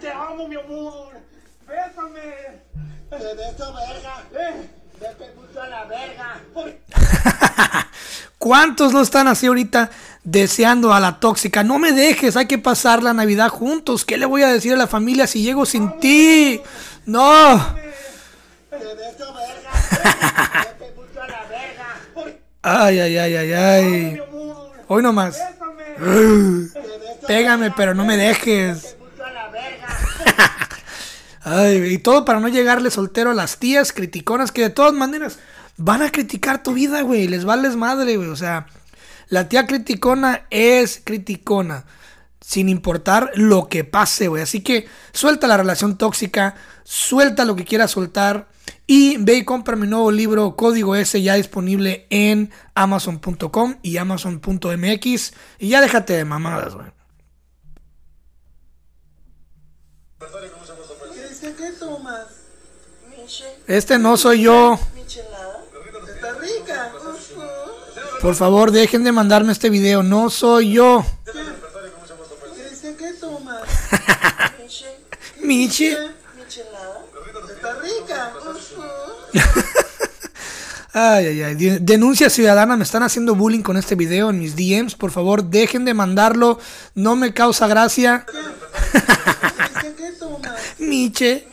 Te amo, mi amor. Bésame. Te beso, verga. Eh. Vete mucho a la verga. ¿Cuántos no están así ahorita deseando a la tóxica? No me dejes, hay que pasar la Navidad juntos. ¿Qué le voy a decir a la familia si llego sin ti? No. Te beso, verga. Vete mucho a la verga. Ay, ay, ay, ay, ay. Hoy nomás. Pégame, pero no me dejes. Ay, y todo para no llegarle soltero a las tías criticonas que de todas maneras van a criticar tu vida, güey. Les vales madre, güey. O sea, la tía criticona es criticona. Sin importar lo que pase, güey. Así que suelta la relación tóxica, suelta lo que quieras soltar. Y ve y compra mi nuevo libro, Código S, ya disponible en amazon.com y amazon.mx. Y ya déjate de mamadas, güey. Cristian, ¿qué tomas? Este no soy yo. Está rica. Por favor, dejen de mandarme este video. No soy yo. ¿qué tomas? Está rica. Ay, ay, ay. De- Denuncia ciudadana. Me están haciendo bullying con este video en mis DMs. Por favor, dejen de mandarlo. No me causa gracia. Miche.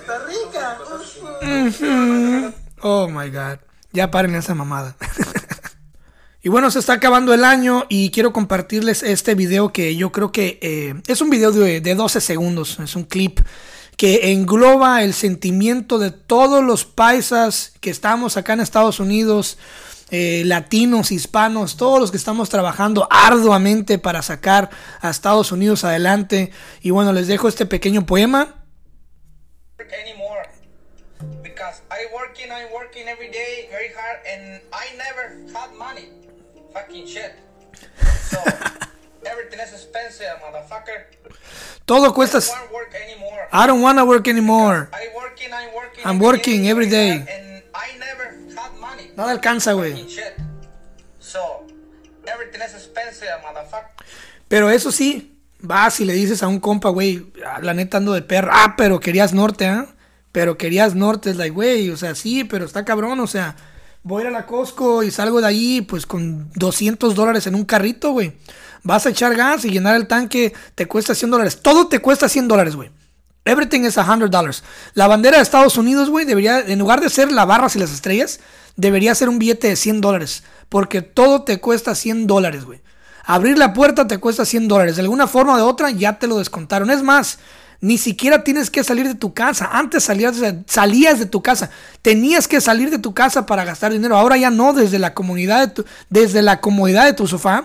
Está rica. Oh my god. Ya paren esa mamada. y bueno, se está acabando el año y quiero compartirles este video que yo creo que eh, es un video de, de 12 segundos. Es un clip que engloba el sentimiento de todos los paisas que estamos acá en Estados Unidos. eh, latinos, hispanos, todos los que estamos trabajando arduamente para sacar a Estados Unidos adelante. Y bueno, les dejo este pequeño poema. because I working, I working every day very hard, and I never had money. Fucking shit. So everything is expensive, motherfucker. Todo cuesta... I don't work anymore. I don't wanna work anymore. I working, I working. I'm working every very day. and I never had money. No le alcanza, güey. Fucking shit. So everything is expensive, motherfucker. Pero eso sí, vas y le dices a un compa, güey, ah, la neta ando de perro. Ah, pero querías norte, ¿ah? Pero querías norte, es like, güey, o sea, sí, pero está cabrón, o sea, voy a ir a la Costco y salgo de ahí, pues con 200 dólares en un carrito, güey. Vas a echar gas y llenar el tanque, te cuesta 100 dólares. Todo te cuesta 100 dólares, güey. Everything is $100 dollars. La bandera de Estados Unidos, güey, debería, en lugar de ser la barras y las estrellas, debería ser un billete de 100 dólares. Porque todo te cuesta 100 dólares, güey. Abrir la puerta te cuesta 100 dólares. De alguna forma o de otra ya te lo descontaron. Es más, ni siquiera tienes que salir de tu casa. Antes salías salías de tu casa. Tenías que salir de tu casa para gastar dinero. Ahora ya no, desde la comunidad de tu- desde la comodidad de tu sofá.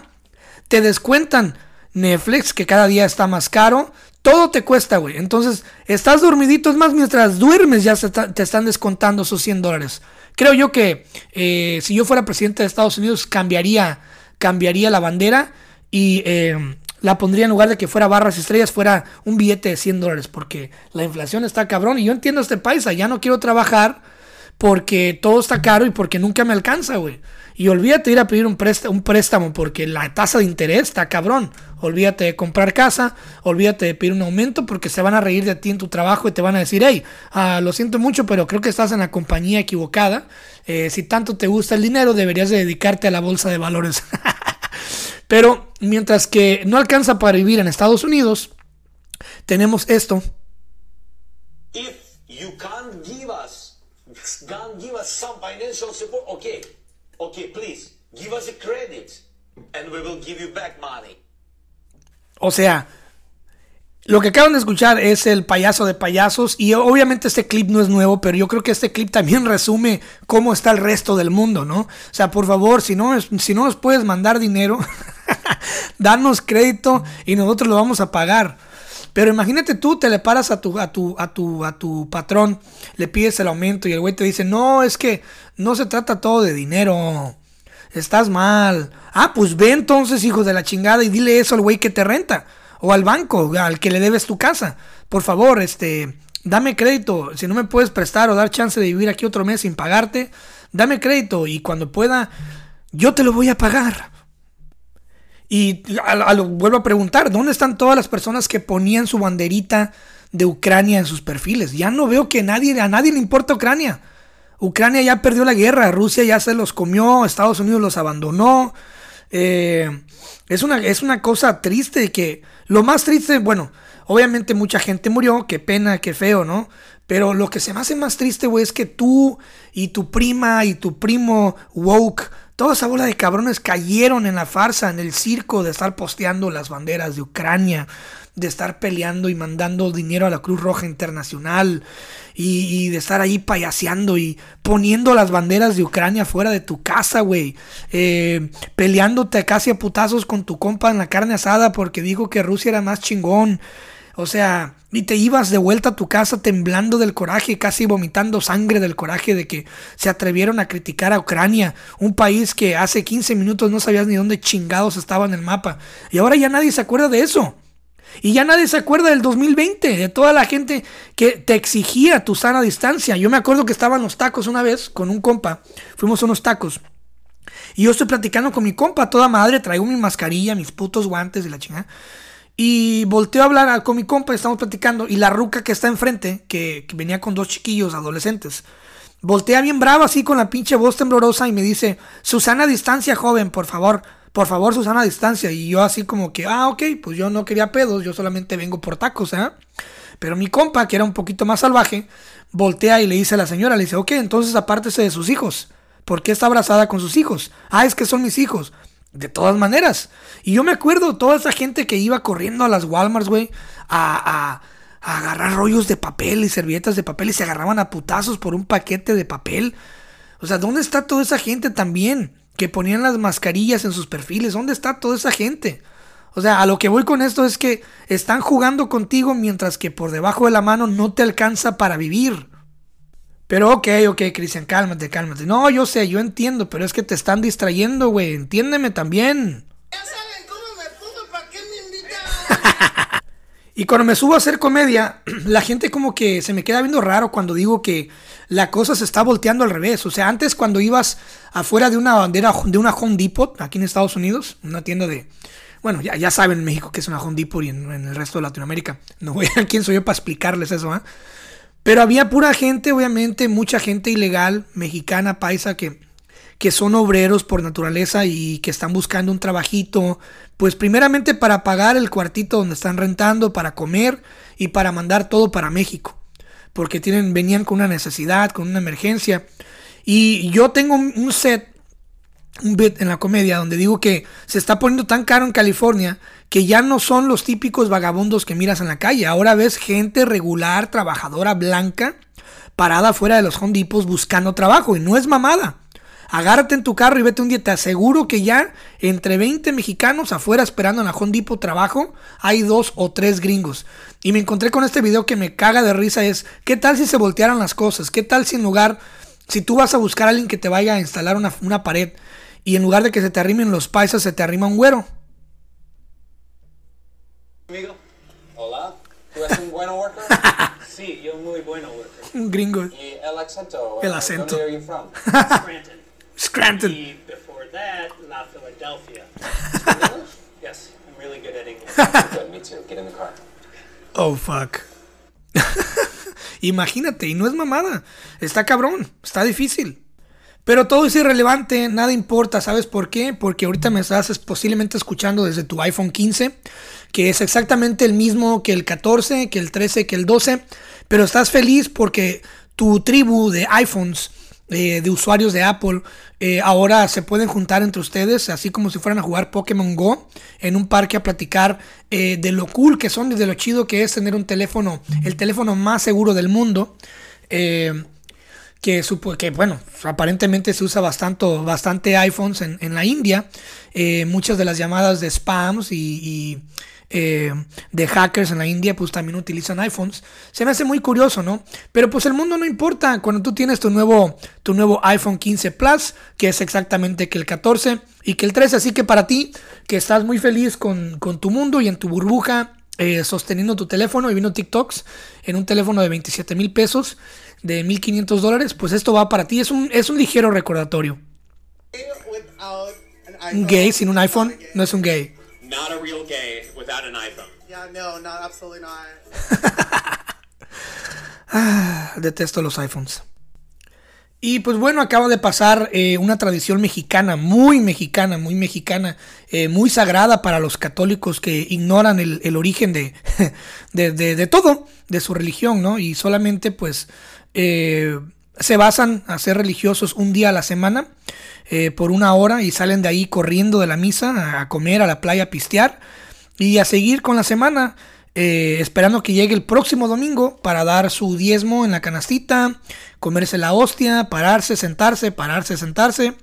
Te descuentan Netflix, que cada día está más caro. Todo te cuesta, güey. Entonces, estás dormidito. Es más, mientras duermes ya se te están descontando esos 100 dólares. Creo yo que eh, si yo fuera presidente de Estados Unidos, cambiaría, cambiaría la bandera y eh, la pondría en lugar de que fuera barras y estrellas, fuera un billete de 100 dólares. Porque la inflación está cabrón. Y yo entiendo a este paisa. Ya no quiero trabajar porque todo está caro y porque nunca me alcanza, güey. Y olvídate de ir a pedir un préstamo, un préstamo porque la tasa de interés está cabrón. Olvídate de comprar casa, olvídate de pedir un aumento porque se van a reír de ti en tu trabajo y te van a decir, hey, ah, lo siento mucho, pero creo que estás en la compañía equivocada. Eh, si tanto te gusta el dinero, deberías de dedicarte a la bolsa de valores. pero mientras que no alcanza para vivir en Estados Unidos, tenemos esto. if you can't give us give us some financial support okay okay please give us a credit and we will give you back money O sea, lo que acaban de escuchar es el payaso de payasos y obviamente este clip no es nuevo, pero yo creo que este clip también resume cómo está el resto del mundo, ¿no? O sea, por favor, si no, si no nos puedes mandar dinero, danos crédito y nosotros lo vamos a pagar. Pero imagínate tú, te le paras a tu, a tu, a tu, a tu patrón, le pides el aumento y el güey te dice, no, es que no se trata todo de dinero. Estás mal. Ah, pues ve entonces, hijo de la chingada, y dile eso al güey que te renta. O al banco, al que le debes tu casa. Por favor, este. dame crédito. Si no me puedes prestar o dar chance de vivir aquí otro mes sin pagarte, dame crédito y cuando pueda, yo te lo voy a pagar. Y vuelvo a preguntar, ¿dónde están todas las personas que ponían su banderita de Ucrania en sus perfiles? Ya no veo que nadie, a nadie le importa Ucrania. Ucrania ya perdió la guerra, Rusia ya se los comió, Estados Unidos los abandonó. Eh, es, una, es una cosa triste que lo más triste, bueno, obviamente mucha gente murió, qué pena, qué feo, ¿no? Pero lo que se me hace más triste, güey, es que tú y tu prima y tu primo woke, toda esa bola de cabrones cayeron en la farsa, en el circo de estar posteando las banderas de Ucrania, de estar peleando y mandando dinero a la Cruz Roja Internacional y, de estar ahí payaseando y poniendo las banderas de Ucrania fuera de tu casa, güey. Eh, peleándote casi a putazos con tu compa en la carne asada porque dijo que Rusia era más chingón. O sea, y te ibas de vuelta a tu casa temblando del coraje, casi vomitando sangre del coraje de que se atrevieron a criticar a Ucrania, un país que hace 15 minutos no sabías ni dónde chingados estaba en el mapa. Y ahora ya nadie se acuerda de eso. Y ya nadie se acuerda del 2020, de toda la gente que te exigía tu sana distancia. Yo me acuerdo que estaban los tacos una vez con un compa, fuimos a unos tacos. Y yo estoy platicando con mi compa, toda madre, traigo mi mascarilla, mis putos guantes y la chingada. Y volteo a hablar con mi compa, estamos platicando, y la ruca que está enfrente, que, venía con dos chiquillos adolescentes, voltea bien brava así con la pinche voz temblorosa y me dice, Susana distancia, joven, por favor, por favor, Susana distancia. Y yo así como que, ah, ok, pues yo no quería pedos, yo solamente vengo por tacos, ¿ah? Pero mi compa, que era un poquito más salvaje, voltea y le dice a la señora, le dice, ok, entonces apártese de sus hijos. ¿Por qué está abrazada con sus hijos? Ah, es que son mis hijos. De todas maneras. Y yo me acuerdo toda esa gente que iba corriendo a las Walmarts, güey, a, a- a agarrar rollos de papel y servilletas de papel y se agarraban a putazos por un paquete de papel. O sea, ¿dónde está toda esa gente también? Que ponían las mascarillas en sus perfiles. ¿Dónde está toda esa gente? O sea, a lo que voy con esto es que están jugando contigo mientras que por debajo de la mano no te alcanza para vivir. Pero ok, ok, Cristian, cálmate, cálmate. No, yo sé, yo entiendo, pero es que te están distrayendo, güey. Entiéndeme también. Ya saben cómo me pongo, ¿para qué me invitan? Y cuando me subo a hacer comedia, la gente como que se me queda viendo raro cuando digo que la cosa se está volteando al revés. O sea, antes cuando ibas afuera de una bandera de una Home Depot, aquí en Estados Unidos, una tienda de... Bueno, ya, ya saben en México que es una Home Depot y en, en el resto de Latinoamérica. No voy a quién soy yo para explicarles eso, ¿ah? Pero había pura gente, obviamente, mucha gente ilegal, mexicana, paisa, que, que son obreros por naturaleza y que están buscando un trabajito, pues primeramente para pagar el cuartito donde están rentando, para comer y para mandar todo para México, porque tienen, venían con una necesidad, con una emergencia. Y yo tengo un set, un bit en la comedia donde digo que se está poniendo tan caro en California que ya no son los típicos vagabundos que miras en la calle. Ahora ves gente regular, trabajadora blanca, parada fuera de los Home buscando trabajo. Y no es mamada. Agárrate en tu carro y vete un día. Te aseguro que ya entre 20 mexicanos afuera esperando en la Home Depot trabajo, hay dos o tres gringos. Y me encontré con este video que me caga de risa. Es, ¿qué tal si se voltearan las cosas? ¿Qué tal si en lugar, si tú vas a buscar a alguien que te vaya a instalar una, una pared y en lugar de que se te arrimen los paisas, se te arrima un güero? Amigo. Hola. ¿Tú eres un bueno worker? Sí, yo muy bueno worker. Un gringo. ¿Y el acento? El acento. ¿Dónde are you from? Scranton. Scranton. Y before that, La Philadelphia. English? Yes, I'm really good at English. Good, me too. Get in the car. Oh, fuck. Imagínate, y no es mamada. Está cabrón, está difícil. Pero todo es irrelevante, nada importa, ¿sabes por qué? Porque ahorita me estás es- posiblemente escuchando desde tu iPhone 15, que es exactamente el mismo que el 14, que el 13, que el 12, pero estás feliz porque tu tribu de iPhones, eh, de usuarios de Apple, eh, ahora se pueden juntar entre ustedes, así como si fueran a jugar Pokémon Go en un parque a platicar eh, de lo cool que son y de lo chido que es tener un teléfono, el teléfono más seguro del mundo. Eh, que, que bueno, aparentemente se usa bastante, bastante iPhones en, en la India. Eh, muchas de las llamadas de spams y, eh, de hackers en la India pues también utilizan iPhones. Se me hace muy curioso, ¿no? Pero pues el mundo no importa cuando tú tienes tu nuevo, tu nuevo iPhone 15 Plus, que es exactamente que el 14 y que el 13. Así que para ti, que estás muy feliz con, con tu mundo y en tu burbuja, eh, sosteniendo tu teléfono y viendo TikToks en un teléfono de 27 mil pesos, de 1500 dólares, pues esto va para ti. Es un, es un ligero recordatorio. Without an Un iPhone. gay sin un Not iPhone no es un gay. Not a real gay without an iPhone. Yeah, no, not absolutely not. Detesto los iPhones. Y pues bueno, acaba de pasar eh, una tradición mexicana, muy mexicana, muy mexicana, eh, muy sagrada para los católicos que ignoran el, el origen de, de, de- de todo, de su religión, ¿no? Y solamente pues eh, se basan a ser religiosos un día a la semana eh, por una hora y salen de ahí corriendo de la misa a, comer, a la playa, a pistear y a seguir con la semana, eh, esperando que llegue el próximo domingo para dar su diezmo en la canastita, comerse la hostia, pararse, sentarse, pararse, sentarse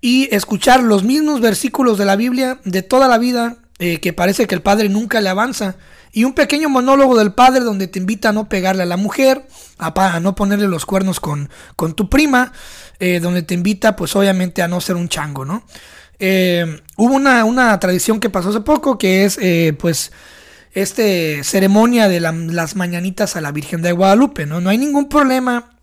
y escuchar los mismos versículos de la Biblia de toda la vida que parece que el padre nunca le avanza. Y un pequeño monólogo del padre donde te invita a no pegarle a la mujer, a, no ponerle los cuernos con, con tu prima, eh, donde te invita pues obviamente a no ser un chango, ¿no? Eh, hubo una, una tradición que pasó hace poco que es eh, pues este ceremonia de la- las mañanitas a la Virgen de Guadalupe, ¿no? No hay ningún problema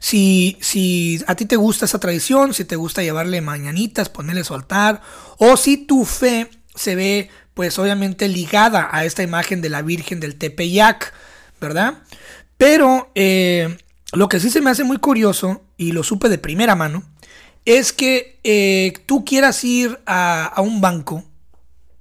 si, si a ti te gusta esa tradición, si te gusta llevarle mañanitas, ponerle su altar, o si tu fe se ve, pues obviamente ligada a esta imagen de la Virgen del Tepeyac, ¿verdad? Pero eh, lo que sí se me hace muy curioso, y lo supe de primera mano, es que eh, tú quieras ir a, un banco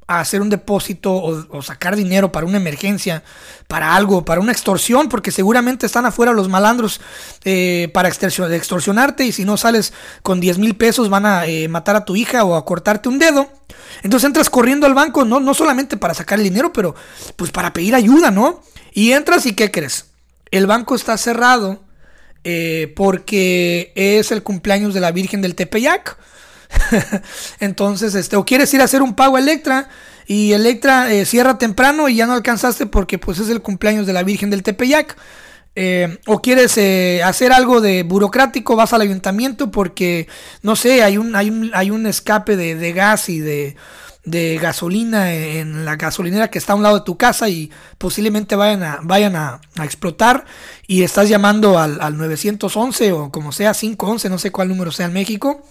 a hacer un depósito o, sacar dinero para una emergencia, para algo, para una extorsión, porque seguramente están afuera los malandros eh, para extorsion- extorsionarte y si no sales con 10 mil pesos van a matar a tu hija o a cortarte un dedo. Entonces entras corriendo al banco, no, no solamente para sacar el dinero, pero pues para pedir ayuda, ¿no? Y entras y ¿qué crees? El banco está cerrado eh, porque es el cumpleaños de la Virgen del Tepeyac. Entonces, este, o quieres ir a hacer un pago a Electra y Electra eh, cierra temprano y ya no alcanzaste porque pues es el cumpleaños de la Virgen del Tepeyac. Eh, o quieres eh, hacer algo de burocrático, vas al ayuntamiento porque, no sé, hay un, hay un, hay un escape de, de gas y de, de gasolina en la gasolinera que está a un lado de tu casa y posiblemente vayan a, vayan a, explotar y estás llamando al, al 911 o como sea 511, no sé cuál número sea en México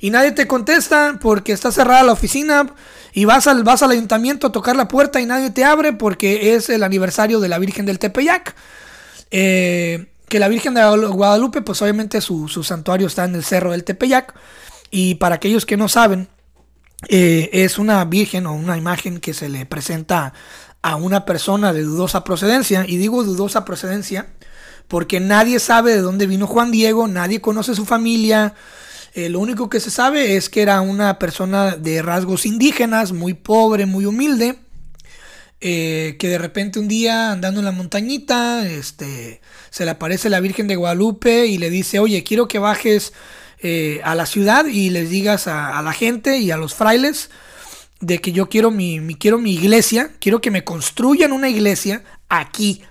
y nadie te contesta porque está cerrada la oficina y vas al, vas al ayuntamiento a tocar la puerta y nadie te abre porque es el aniversario de la Virgen del Tepeyac. Eh, que la Virgen de Guadalupe, pues obviamente su, su santuario está en el cerro del Tepeyac. Y para aquellos que no saben, eh, es una virgen o una imagen que se le presenta a una persona de dudosa procedencia. Y digo dudosa procedencia porque nadie sabe de dónde vino Juan Diego, nadie conoce su familia. Eh, lo único que se sabe es que era una persona de rasgos indígenas, muy pobre, muy humilde. Eh, que de repente un día andando en la montañita, este, se le aparece la Virgen de Guadalupe y le dice, oye, quiero que bajes eh, a la ciudad y les digas a, la gente y a los frailes de que yo quiero mi, mi- quiero mi iglesia, quiero que me construyan una iglesia aquí,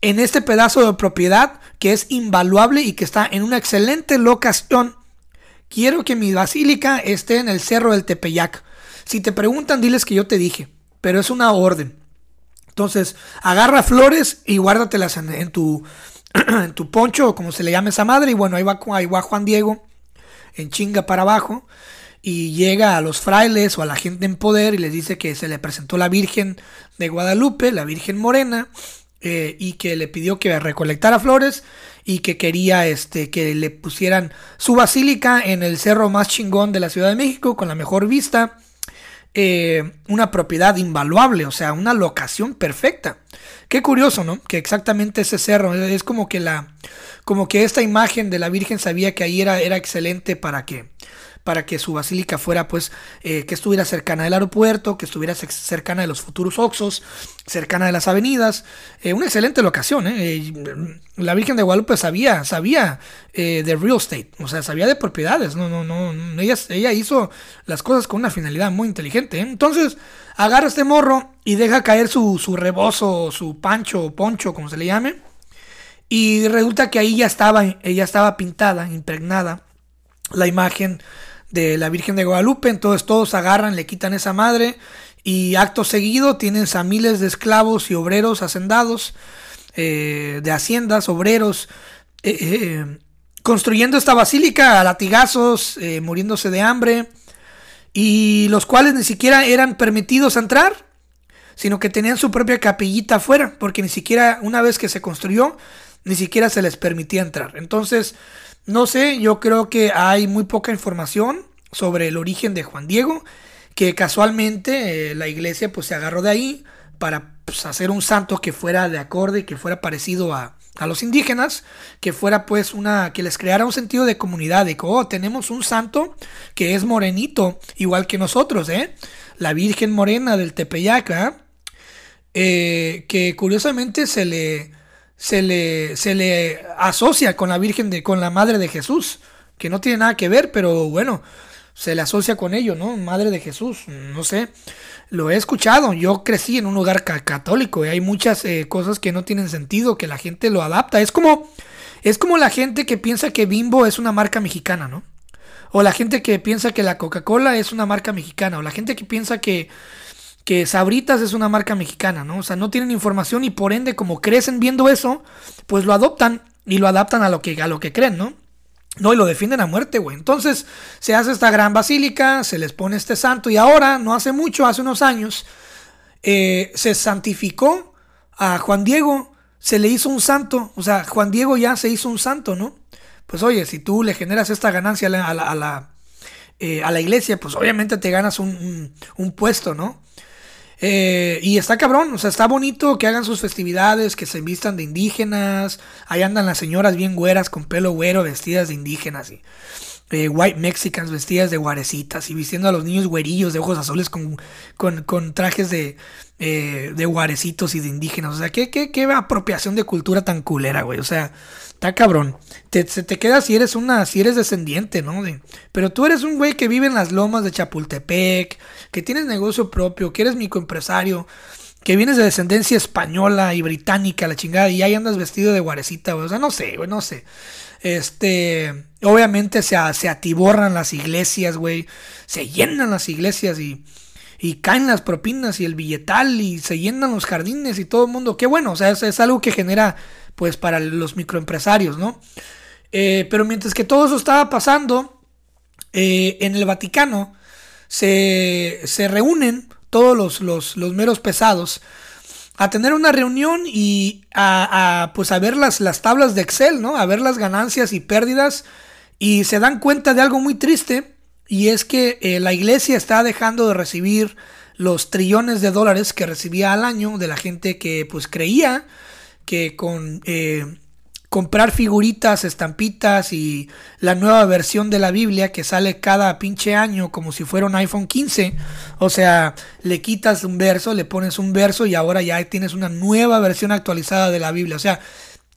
en este pedazo de propiedad que es invaluable y que está en una excelente locación. Quiero que mi basílica esté en el cerro del Tepeyac. Si te preguntan, diles que yo te dije, pero es una orden. Entonces, agarra flores y guárdatelas en, tu, en tu poncho, o como se le llame esa madre. Y bueno, ahí va, ahí va Juan Diego en chinga para abajo. Y llega a los frailes o a la gente en poder y les dice que se le presentó la Virgen de Guadalupe, la Virgen Morena, eh, y que le pidió que recolectara flores y que quería este, que le pusieran su basílica en el cerro más chingón de la Ciudad de México, con la mejor vista eh, una propiedad invaluable, o sea, una locación perfecta. Qué curioso, ¿no? Que exactamente ese cerro es como que la, como que esta imagen de la Virgen sabía que ahí era, era excelente para que, para que su basílica fuera, pues, eh, que estuviera cercana del aeropuerto, que estuviera ce- cercana de los futuros Oxos, cercana de las avenidas, eh, una excelente locación, ¿eh? La Virgen de Guadalupe sabía, sabía de real estate, o sea, sabía de propiedades, no, no, no, ella, ella hizo las cosas con una finalidad muy inteligente. Entonces, agarra este morro y deja caer su, su rebozo, su pancho, o poncho, como se le llame, y resulta que ahí ya estaba, ella estaba pintada, impregnada, la imagen de la Virgen de Guadalupe. Entonces todos agarran, le quitan esa madre y acto seguido tienes a miles de esclavos y obreros hacendados eh, de haciendas, obreros, eh, eh, construyendo esta basílica a latigazos, muriéndose de hambre, y los cuales ni siquiera eran permitidos entrar, sino que tenían su propia capillita afuera, porque ni siquiera una vez que se construyó, ni siquiera se les permitía entrar. Entonces, no sé, yo creo que hay muy poca información sobre el origen de Juan Diego, que casualmente eh, la iglesia pues se agarró de ahí para pues, hacer un santo que fuera de acorde, que fuera parecido a, a los indígenas, que fuera pues una, que les creara un sentido de comunidad, de que, oh, tenemos un santo que es morenito, igual que nosotros, ¿eh? La Virgen Morena del Tepeyac, ¿ah? Eh, que curiosamente se le, se le, se le asocia con la Virgen de, con la Madre de Jesús, que no tiene nada que ver, pero bueno, se le asocia con ello, ¿no? Madre de Jesús, no sé, lo he escuchado, yo crecí en un ca- católico y hay muchas eh, cosas que no tienen sentido, que la gente lo adapta, es como, es como la gente que piensa que Bimbo es una marca mexicana, ¿no? O la gente que piensa que la Coca-Cola es una marca mexicana, o la gente que piensa que que Sabritas es una marca mexicana, ¿no? O sea, no tienen información y por ende, como crecen viendo eso, pues lo adoptan y lo adaptan a lo que, a lo que creen, ¿no? No, y lo defienden a muerte, güey. Entonces, se hace esta gran basílica, se les pone este santo, y ahora, no hace mucho, hace unos años, eh, se santificó a Juan Diego, se le hizo un santo, o sea, Juan Diego ya se hizo un santo, ¿no? Pues oye, si tú le generas esta ganancia a la, a la, a la, eh, iglesia, pues obviamente te ganas un- un puesto, ¿no? Eh, y está cabrón, o sea, está bonito que hagan sus festividades, que se vistan de indígenas. Ahí andan las señoras bien güeras con pelo güero, vestidas de indígenas y eh, white mexicans vestidas de guarecitas y vistiendo a los niños güerillos de ojos azules con, con, con trajes de, eh, de guarecitos y de indígenas. O sea, ¿qué, qué, qué apropiación de cultura tan culera, güey. O sea, está cabrón. Te, se te queda si eres una, si eres descendiente, ¿no? Pero tú eres un güey que vive en las lomas de Chapultepec, que tienes negocio propio, que eres microempresario, que vienes de descendencia española y británica, la chingada, y ahí andas vestido de guarecita, güey. O sea, no sé, güey, no sé. Este, obviamente se, se atiborran las iglesias, güey. Se llenan las iglesias y, y caen las propinas y el billetal y se llenan los jardines y todo el mundo. Qué bueno, o sea, es, es algo que genera, pues, para los microempresarios, ¿no? Eh, pero mientras que todo eso estaba pasando, eh, en el Vaticano se, se reúnen todos los, los, los meros pesados a tener una reunión y a, pues a ver las, las tablas de Excel, ¿no? A ver las ganancias y pérdidas y se dan cuenta de algo muy triste y es que eh, la iglesia está dejando de recibir los trillones de dólares que recibía al año de la gente que pues creía que con eh, comprar figuritas, estampitas y la nueva versión de la Biblia que sale cada pinche año como si fuera un iPhone 15. O sea, le quitas un verso, le pones un verso y ahora ya tienes una nueva versión actualizada de la Biblia. O sea,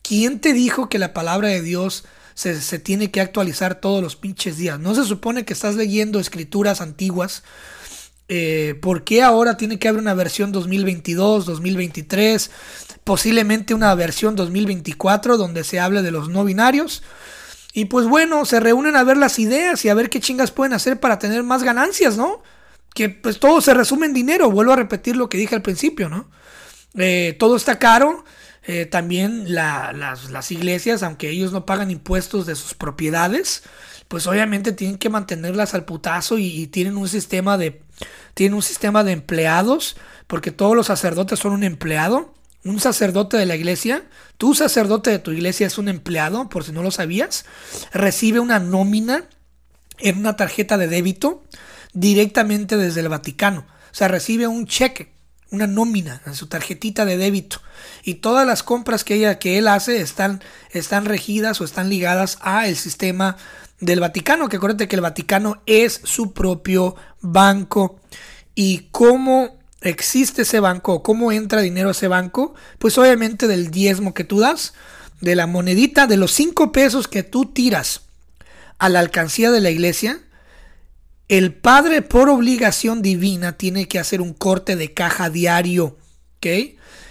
¿quién te dijo que la palabra de Dios se, se tiene que actualizar todos los pinches días? ¿No se supone que estás leyendo escrituras antiguas? Eh, ¿Por qué ahora tiene que haber una versión 2022, 2023, posiblemente una versión 2024 donde se hable de los no binarios? Y pues bueno, se reúnen a ver las ideas y a ver qué chingas pueden hacer para tener más ganancias, ¿no? Que pues todo se resume en dinero, vuelvo a repetir lo que dije al principio, ¿no? Eh, todo está caro, eh, también la- las, las iglesias, aunque ellos no pagan impuestos de sus propiedades, pues obviamente tienen que mantenerlas al putazo y tienen un sistema de tienen un sistema de empleados, porque todos los sacerdotes son un empleado. Un sacerdote de la iglesia, tu sacerdote de tu iglesia es un empleado, por si no lo sabías, recibe una nómina en una tarjeta de débito directamente desde el Vaticano. O sea, recibe un cheque, una nómina en su tarjetita de débito. Y todas las compras que, ella, que él hace están, están regidas o están ligadas a el sistema del Vaticano. Que acuérdate que el Vaticano es su propio banco. Y cómo existe ese banco, cómo entra dinero a ese banco, pues obviamente del diezmo que tú das, de la monedita, de los cinco pesos que tú tiras a la alcancía de la iglesia, el padre por obligación divina tiene que hacer un corte de caja diario, ¿ok?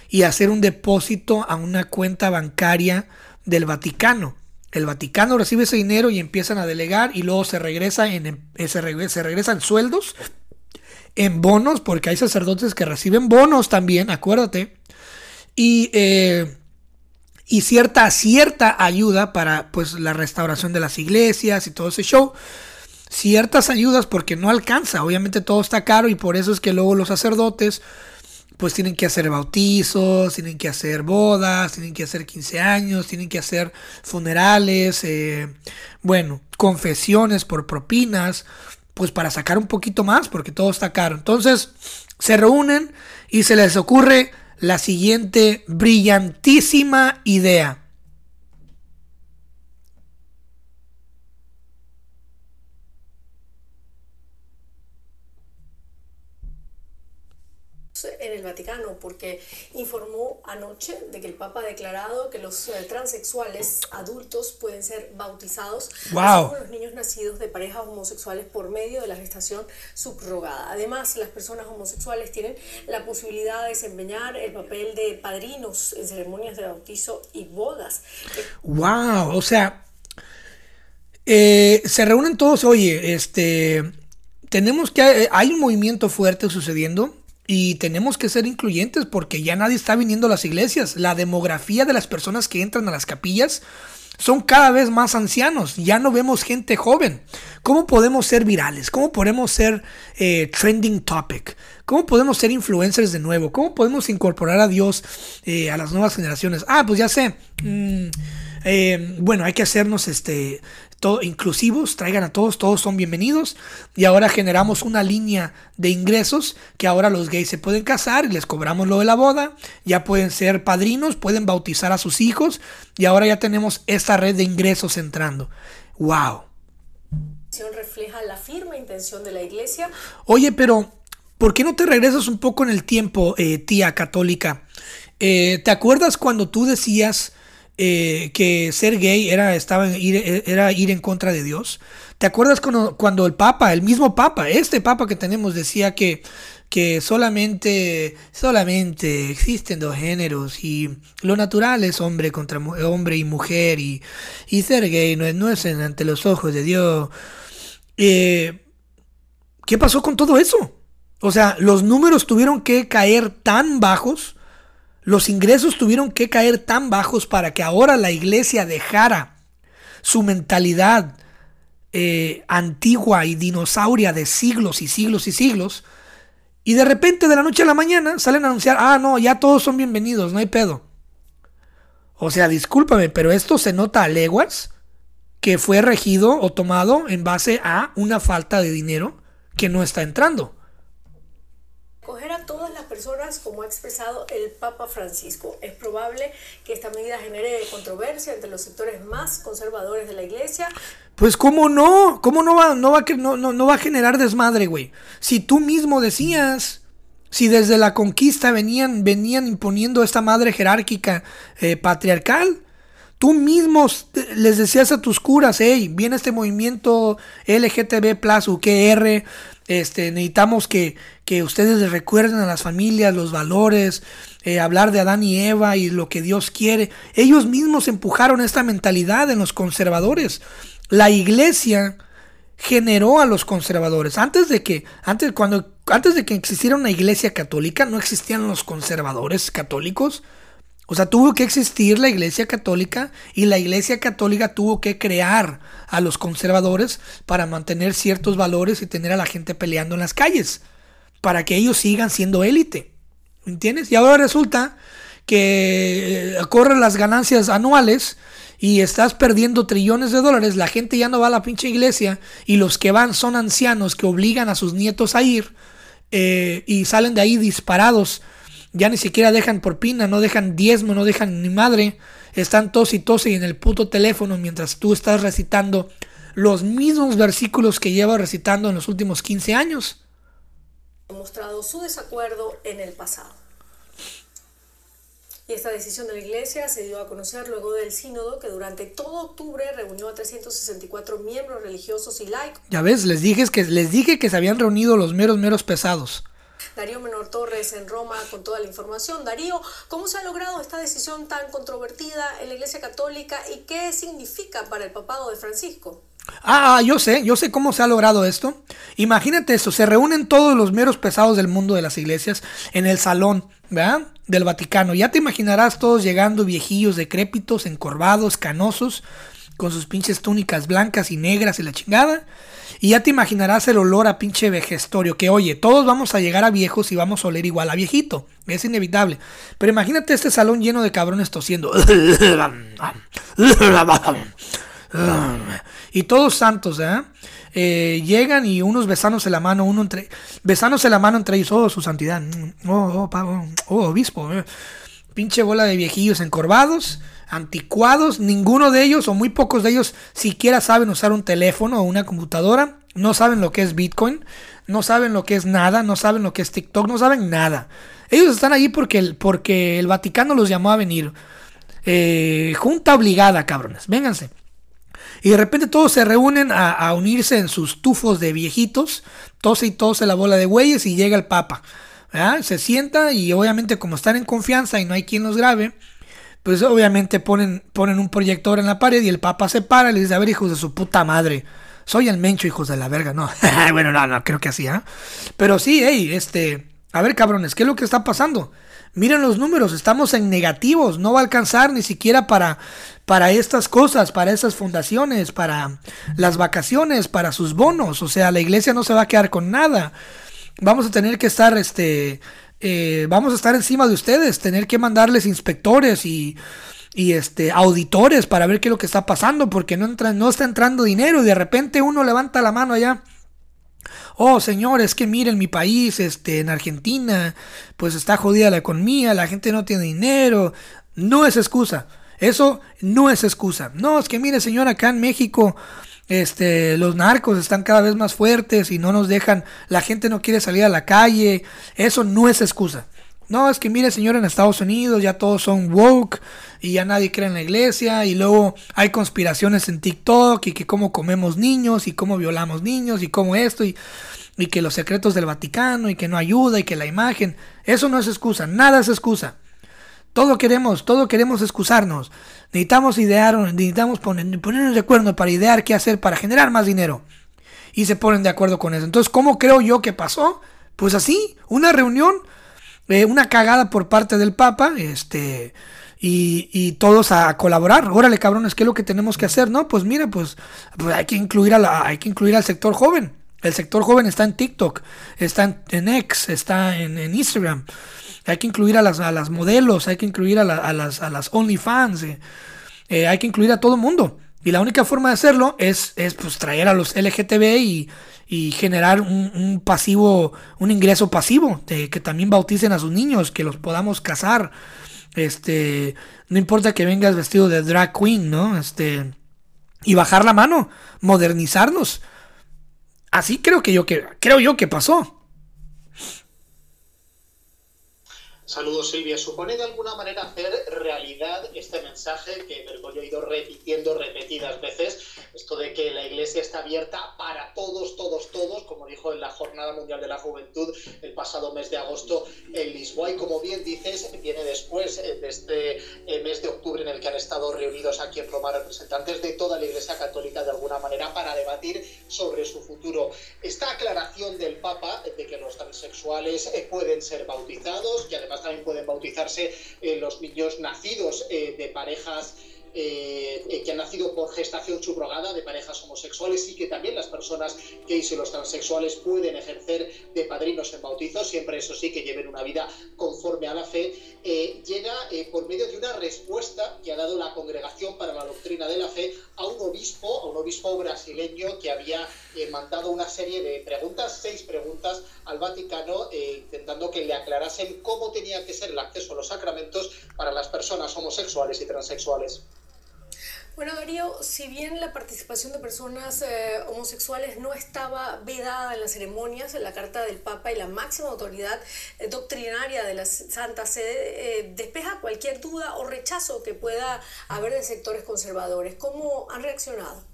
Y hacer un depósito a una cuenta bancaria del Vaticano. El Vaticano recibe ese dinero y empiezan a delegar y luego se regresa en, eh, se regresa, se regresan sueldos en bonos, porque hay sacerdotes que reciben bonos también, acuérdate. Y, eh, y cierta, cierta ayuda para pues la restauración de las iglesias y todo ese show. Ciertas ayudas porque no alcanza, obviamente todo está caro y por eso es que luego los sacerdotes pues tienen que hacer bautizos, tienen que hacer bodas, tienen que hacer 15 años, tienen que hacer funerales, eh, bueno, confesiones por propinas, pues para sacar un poquito más, porque todo está caro. Entonces, se reúnen y se les ocurre la siguiente brillantísima idea. En el Vaticano porque informó anoche de que el Papa ha declarado que los eh, transexuales adultos pueden ser bautizados Wow. así como los niños nacidos de parejas homosexuales por medio de la gestación subrogada. Además, las personas homosexuales tienen la posibilidad de desempeñar el papel de padrinos en ceremonias de bautizo y bodas. Wow, o sea, eh, se reúnen todos, oye, este, tenemos que, eh, hay un movimiento fuerte sucediendo y tenemos que ser incluyentes porque ya nadie está viniendo a las iglesias. La demografía de las personas que entran a las capillas son cada vez más ancianos, ya no vemos gente joven. ¿Cómo podemos ser virales? ¿Cómo podemos ser eh, trending topic? ¿Cómo podemos ser influencers de nuevo? ¿Cómo podemos incorporar a Dios eh, a las nuevas generaciones? Ah, pues ya sé. Mm, eh, bueno, hay que hacernos este todo, inclusivos, traigan a todos, todos son bienvenidos. Y ahora generamos una línea de ingresos que ahora los gays se pueden casar y les cobramos lo de la boda. Ya pueden ser padrinos, pueden bautizar a sus hijos. Y ahora ya tenemos esta red de ingresos entrando. ¡Wow! refleja la firme intención de la Iglesia Oye, pero ¿por qué no te regresas un poco en el tiempo, eh, tía católica? Eh, ¿Te acuerdas cuando tú decías eh, que ser gay era, estaba ir, era ir en contra de Dios? ¿Te acuerdas cuando, cuando el Papa, el mismo Papa, este Papa que tenemos, decía que, que solamente, solamente existen dos géneros y lo natural es hombre contra hombre y mujer y, y ser gay no es, no es ante los ojos de Dios? Eh, ¿Qué pasó con todo eso? O sea, los números tuvieron que caer tan bajos, los ingresos tuvieron que caer tan bajos para que ahora la iglesia dejara su mentalidad eh, antigua y dinosauria de siglos y siglos y siglos. Y de repente, de la noche a la mañana, salen a anunciar, ah, no, ya todos son bienvenidos, no hay pedo. O sea, discúlpame, pero esto se nota a leguas que fue regido o tomado en base a una falta de dinero que no está entrando. Acoger a todas las personas, como ha expresado el Papa Francisco. Es probable que esta medida genere controversia entre los sectores más conservadores de la Iglesia, Pues cómo no, cómo no va, no va, no, no, va a generar desmadre, güey. Si tú mismo decías, si desde la conquista venían, venían imponiendo esta madre jerárquica eh, patriarcal, tú mismo eh, les decías a tus curas, hey, viene este movimiento LGTB UQR, este, necesitamos que, que ustedes les recuerden a las familias los valores, eh, hablar de Adán y Eva y lo que Dios quiere. Ellos mismos empujaron esta mentalidad en los conservadores. La iglesia generó a los conservadores. Antes de que, antes, cuando, antes de que existiera una iglesia católica, no existían los conservadores católicos. O sea, tuvo que existir la iglesia católica y la iglesia católica tuvo que crear a los conservadores para mantener ciertos valores y tener a la gente peleando en las calles, para que ellos sigan siendo élite. ¿Entiendes? Y ahora resulta que eh, corren las ganancias anuales y estás perdiendo trillones de dólares, la gente ya no va a la pinche iglesia y los que van son ancianos que obligan a sus nietos a ir eh, y salen de ahí disparados. Ya ni siquiera dejan propina, no dejan diezmo, no dejan ni madre. Están tos y tos y en el puto teléfono mientras tú estás recitando los mismos versículos que lleva recitando en los últimos 15 años. ha mostrado su desacuerdo en el pasado. Y esta decisión de la Iglesia se dio a conocer luego del sínodo que durante todo octubre reunió a 364 miembros religiosos y laicos. Ya ves, les dije que les dije que se habían reunido los meros meros pesados. Darío Menor Torres en Roma con toda la información. Darío, ¿cómo se ha logrado esta decisión tan controvertida en la Iglesia Católica y qué significa para el papado de Francisco? Ah, ah, yo sé, yo sé cómo se ha logrado esto. Imagínate esto, se reúnen todos los meros pesados del mundo de las iglesias en el salón, ¿verdad? Del Vaticano. Ya te imaginarás todos llegando viejillos, decrépitos, encorvados, canosos, con sus pinches túnicas blancas y negras y la chingada. Y ya te imaginarás el olor a pinche vejestorio, que oye, todos vamos a llegar a viejos y vamos a oler igual a viejito. Es inevitable. Pero imagínate este salón lleno de cabrones tosiendo. Y todos santos, ¿eh? Eh, llegan y unos besándose la mano, uno entre, besándose la mano entre ellos, oh, su santidad, oh, oh, oh, oh, obispo, eh. Pinche bola de viejillos encorvados, anticuados, ninguno de ellos o muy pocos de ellos siquiera saben usar un teléfono o una computadora, no saben lo que es Bitcoin, no saben lo que es nada, no saben lo que es TikTok, no saben nada. Ellos están ahí porque el, porque el Vaticano los llamó a venir. Eh, junta obligada, cabrones, vénganse. Y de repente todos se reúnen a, a unirse en sus tufos de viejitos, tose y tose la bola de güeyes y llega el Papa. Se sienta y obviamente como están en confianza y no hay quien los grabe, pues obviamente ponen, ponen un proyector en la pared y el Papa se para y les dice, a ver hijos de su puta madre, soy el mencho hijos de la verga, no, bueno, no, no, creo que así, ¿ah? Pero sí, hey, este, a ver cabrones, ¿qué es lo que está pasando? Miren los números, estamos en negativos, no va a alcanzar ni siquiera para, para estas cosas, para esas fundaciones, para las vacaciones, para sus bonos, o sea, la iglesia no se va a quedar con nada. Vamos a tener que estar, este, eh, vamos a estar encima de ustedes, tener que mandarles inspectores y, y este, auditores para ver qué es lo que está pasando, porque no, entra, no está entrando dinero y de repente uno levanta la mano allá. Oh, señor, es que miren mi país, este, en Argentina, pues está jodida la economía, la gente no tiene dinero. No es excusa. Eso no es excusa. No, es que mire, señor, acá en México, este, los narcos están cada vez más fuertes y no nos dejan, la gente no quiere salir a la calle. Eso no es excusa. No, es que mire, señor, en Estados Unidos ya todos son woke y ya nadie cree en la iglesia y luego hay conspiraciones en TikTok y que cómo comemos niños y cómo violamos niños y cómo esto y, y que los secretos del Vaticano y que no ayuda y que la imagen. Eso no es excusa, nada es excusa. Todo queremos, todo queremos excusarnos. Necesitamos idear, necesitamos poner, ponernos de acuerdo para idear qué hacer para generar más dinero. Y se ponen de acuerdo con eso. Entonces, ¿cómo creo yo que pasó? Pues así, una reunión eh, una cagada por parte del Papa, este, y, y, todos a colaborar. Órale, cabrones, ¿qué es lo que tenemos que hacer? No, pues mira, pues, pues hay que incluir a la, hay que incluir al sector joven. El sector joven está en TikTok, está en, X, está en, Instagram. Hay que incluir a las, a las modelos, hay que incluir a, la, a las, a las OnlyFans, eh, eh, hay que incluir a todo el mundo. Y la única forma de hacerlo es, es pues, traer a los LGTB y, y generar un, un, pasivo, un ingreso pasivo, que también bauticen a sus niños, que los podamos casar. Este, no importa que vengas vestido de drag queen, ¿no? Este, y bajar la mano, modernizarnos. Así creo que yo que creo yo que pasó. Saludos Silvia. ¿Supone de alguna manera hacer realidad este mensaje que Bergoglio ha ido repitiendo repetidas veces? Esto de que la iglesia está abierta para todos, todos, todos, como dijo en la Jornada Mundial de la Juventud el pasado mes de agosto en Lisboa. Y como bien dices, viene después de este mes de octubre en el que han estado reunidos aquí en Roma representantes de toda la iglesia católica de alguna manera para debatir sobre su futuro. Esta aclaración del Papa de que los transexuales pueden ser bautizados y además también pueden bautizarse eh, los niños nacidos eh, de parejas eh, que han nacido por gestación subrogada de parejas homosexuales y que también las personas gays y los transexuales pueden ejercer de padrinos en bautizos, siempre eso sí que lleven una vida conforme a la fe, llega por medio de una respuesta que ha dado la Congregación para la Doctrina de la Fe a un obispo, a un obispo brasileño que había mandado una serie de preguntas, seis preguntas al Vaticano, intentando que le aclarasen cómo tenía que ser el acceso a los sacramentos para las personas homosexuales y transexuales. Bueno, Darío, si bien la participación de personas eh, homosexuales no estaba vedada en las ceremonias, en la Carta del Papa y la máxima autoridad eh, doctrinaria de la Santa Sede eh, despeja cualquier duda o rechazo que pueda haber de sectores conservadores. ¿Cómo han reaccionado?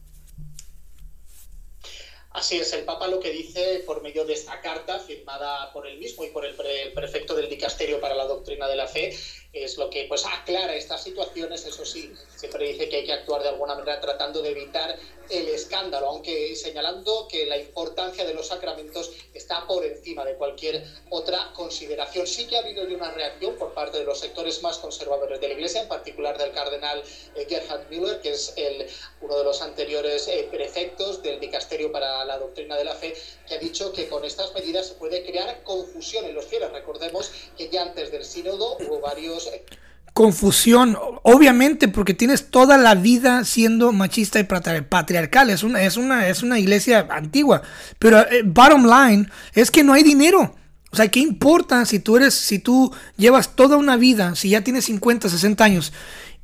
Así es, el Papa lo que dice por medio de esta carta firmada por él mismo y por el, pre- el prefecto del Dicasterio para la Doctrina de la Fe es lo que pues aclara estas situaciones, eso sí, siempre dice que hay que actuar de alguna manera tratando de evitar el escándalo, aunque señalando que la importancia de los sacramentos está por encima de cualquier otra consideración. Sí que ha habido una reacción por parte de los sectores más conservadores de la Iglesia, en particular del cardenal eh, Gerhard Müller, que es el, uno de los anteriores eh, prefectos del Dicasterio para la Doctrina de la Fe, que ha dicho que con estas medidas se puede crear confusión en los fieles. Recordemos que ya antes del sínodo hubo varios eh, confusión, obviamente, porque tienes toda la vida siendo machista y patri- patriarcal. Es una, es una, es una iglesia antigua. Pero eh, bottom line es que no hay dinero. O sea, ¿qué importa si tú eres, si tú llevas toda una vida, si ya tienes 50, 60 años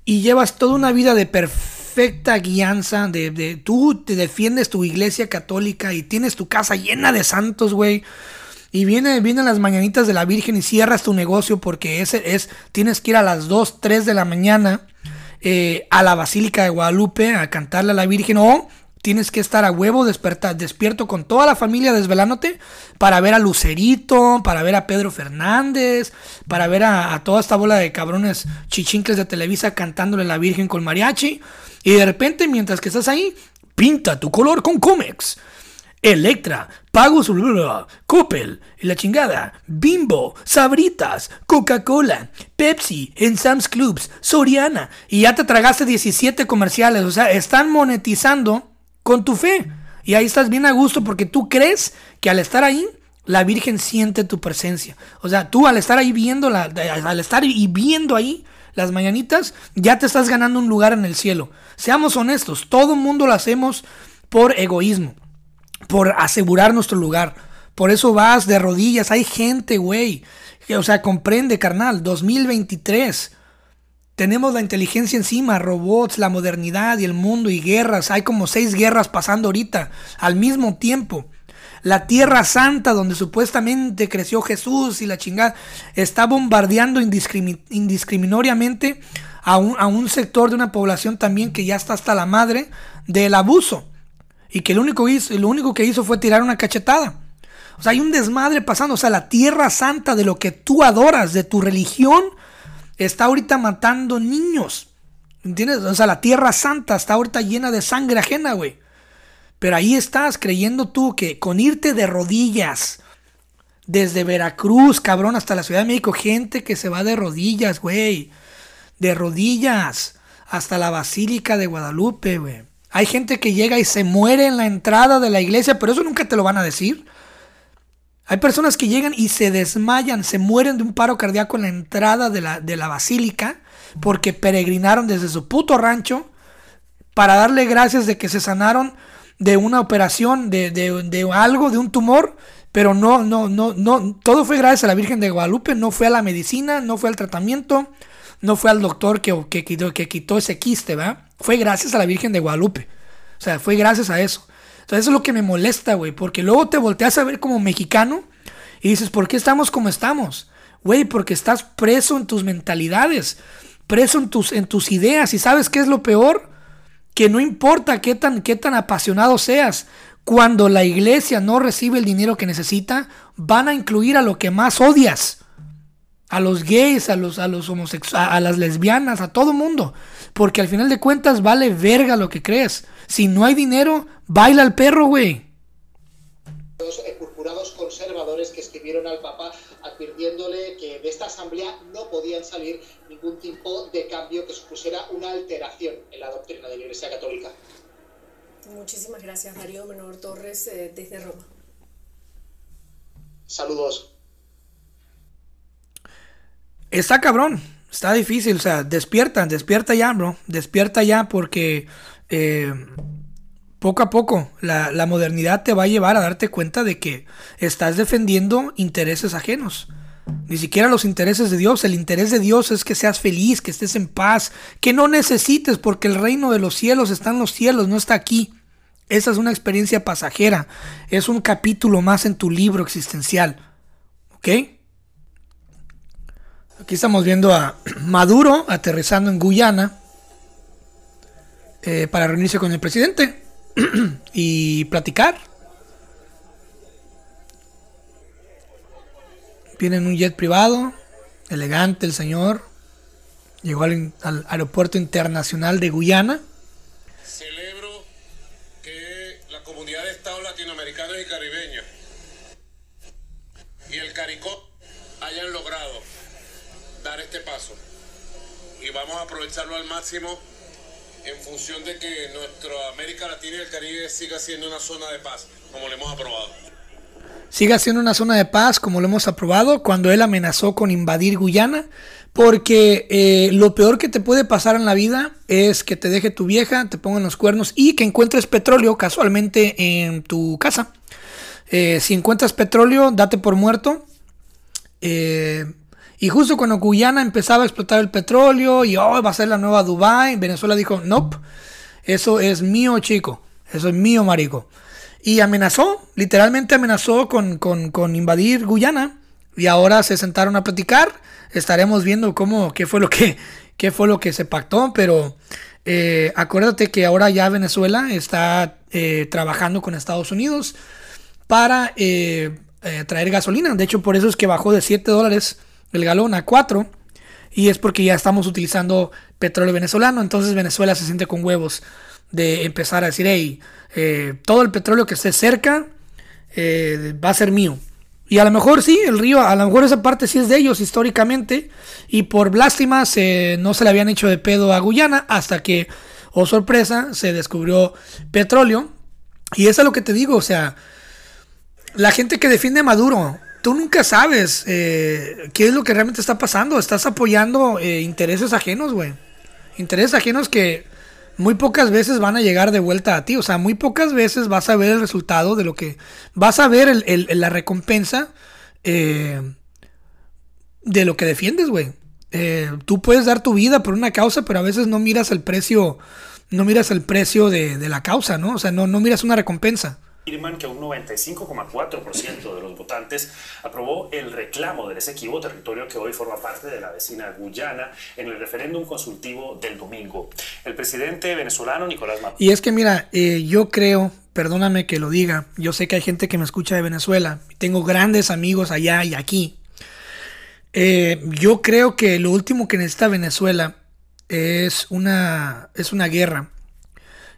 y llevas toda una vida de perfecta guianza, de, de tú te defiendes tu iglesia católica y tienes tu casa llena de santos, güey. Y viene, vienen las mañanitas de la Virgen y cierras tu negocio porque ese es, tienes que ir a las 2, 3 de la mañana eh, a la Basílica de Guadalupe a cantarle a la Virgen o tienes que estar a huevo desperta- despierto con toda la familia desvelándote para ver a Lucerito, para ver a Pedro Fernández, para ver a, toda esta bola de cabrones chichincles de Televisa cantándole la Virgen con mariachi. Y de repente, mientras que estás ahí, pinta tu color con Comex. Electra, bla, Coppel, la chingada, Bimbo, Sabritas, Coca-Cola, Pepsi, en Sam's Clubs, Soriana, y ya te tragaste 17 comerciales, o sea, están monetizando con tu fe. Y ahí estás bien a gusto porque tú crees que al estar ahí, la Virgen siente tu presencia. O sea, tú al estar ahí viendo, la, al estar y viendo ahí las mañanitas, ya te estás ganando un lugar en el cielo. Seamos honestos, todo el mundo lo hacemos por egoísmo por asegurar nuestro lugar. Por eso vas de rodillas. Hay gente, güey. O sea, comprende, carnal. 2023. Tenemos la inteligencia encima, robots, la modernidad y el mundo y guerras. Hay como seis guerras pasando ahorita al mismo tiempo. La Tierra Santa, donde supuestamente creció Jesús y la chingada, está bombardeando indiscrimi- indiscriminoriamente a un, a un sector de una población también que ya está hasta la madre del abuso y que lo único, hizo, lo único que hizo fue tirar una cachetada. O sea, hay un desmadre pasando. O sea, la tierra santa de lo que tú adoras, de tu religión, está ahorita matando niños. ¿Entiendes? O sea, la tierra santa está ahorita llena de sangre ajena, güey. Pero ahí estás creyendo tú que con irte de rodillas, desde Veracruz, cabrón, hasta la Ciudad de México, gente que se va de rodillas, güey. De rodillas. Hasta la Basílica de Guadalupe, güey. Hay gente que llega y se muere en la entrada de la iglesia, pero eso nunca te lo van a decir. Hay personas que llegan y se desmayan, se mueren de un paro cardíaco en la entrada de la, de la basílica porque peregrinaron desde su puto rancho para darle gracias de que se sanaron de una operación, de, de- de algo, de un tumor, pero no, no, no, no, todo fue gracias a la Virgen de Guadalupe, no fue a la medicina, no fue al tratamiento, no fue al doctor que, que, quitó, que quitó ese quiste, ¿verdad? Fue gracias a la Virgen de Guadalupe. O sea, fue gracias a eso. Entonces es lo que me molesta, güey, porque luego te volteas a ver como mexicano y dices, ¿por qué estamos como estamos? Güey, porque estás preso en tus mentalidades, preso en tus, en tus ideas. ¿Y sabes qué es lo peor? Que no importa qué tan, qué tan apasionado seas, cuando la iglesia no recibe el dinero que necesita, van a incluir a lo que más odias. A los gays, a los, a los homosexuales, a las lesbianas, a todo mundo. Porque al final de cuentas vale verga lo que crees. Si no hay dinero, baila el perro, güey. los purpurados conservadores que escribieron al Papa advirtiéndole que de esta asamblea no podían salir ningún tipo de cambio que supusiera una alteración en la doctrina de la Iglesia Católica. Muchísimas gracias, Darío Menor Torres, eh, desde Roma. Saludos. Está cabrón, está difícil, o sea, despierta, despierta ya, bro, despierta ya porque eh, poco a poco la, modernidad te va a llevar a darte cuenta de que estás defendiendo intereses ajenos. Ni siquiera los intereses de Dios, el interés de Dios es que seas feliz, que estés en paz, que no necesites porque el reino de los cielos está en los cielos, no está aquí. Esa es una experiencia pasajera, es un capítulo más en tu libro existencial. ¿Ok? Aquí estamos viendo a Maduro aterrizando en Guyana eh, para reunirse con el presidente y platicar. Tienen un jet privado, elegante el señor. Llegó al, al aeropuerto internacional de Guyana. Celebro que la comunidad de Estados latinoamericanos y caribeños y el CARICOP hayan logrado dar este paso. Y vamos a aprovecharlo al máximo en función de que nuestra América Latina y el Caribe siga siendo una zona de paz, como lo hemos aprobado. siga siendo una zona de paz como lo hemos aprobado cuando él amenazó con invadir Guyana, porque eh, lo peor que te puede pasar en la vida es que te deje tu vieja, te pongan los cuernos y que encuentres petróleo casualmente en tu casa. Eh, si encuentras petróleo, date por muerto. Eh, y justo cuando Guyana empezaba a explotar el petróleo y oh, va a ser la nueva Dubai, Venezuela dijo, nope, eso es mío, chico, eso es mío, marico. Y amenazó, literalmente amenazó con, con, invadir Guyana. Y ahora se sentaron a platicar. Estaremos viendo cómo, qué fue lo que, qué fue lo que se pactó. Pero eh, acuérdate que ahora ya Venezuela está eh, trabajando con Estados Unidos para eh, traer gasolina. De hecho, por eso es que bajó de 7 dólares el galón a 4. Y es porque ya estamos utilizando petróleo venezolano. Entonces Venezuela se siente con huevos de empezar a decir, hey, eh, todo el petróleo que esté cerca eh, va a ser mío. Y a lo mejor sí, el río, a lo mejor esa parte sí es de ellos históricamente. Y por lástima se, no se le habían hecho de pedo a Guyana hasta que, oh sorpresa, se descubrió petróleo. Y eso es lo que te digo, o sea, la gente que defiende a Maduro, tú nunca sabes eh, qué es lo que realmente está pasando. Estás apoyando eh, intereses ajenos, güey. Intereses ajenos que muy pocas veces van a llegar de vuelta a ti. O sea, muy pocas veces vas a ver el resultado de lo que... Vas a ver la recompensa eh, de lo que defiendes, güey. Eh, tú puedes dar tu vida por una causa, pero a veces no miras el precio, no miras el precio de, la causa, ¿no? O sea, no miras una recompensa. Afirman que un 95,4% de los votantes aprobó el reclamo del Esequibo, territorio que hoy forma parte de la vecina Guyana, en el referéndum consultivo del domingo. El presidente venezolano Nicolás Maduro Y es que mira, eh, yo creo, perdóname que lo diga, yo sé que hay gente que me escucha de Venezuela, tengo grandes amigos allá y aquí. Eh, yo creo que lo último que necesita Venezuela es una, es una guerra.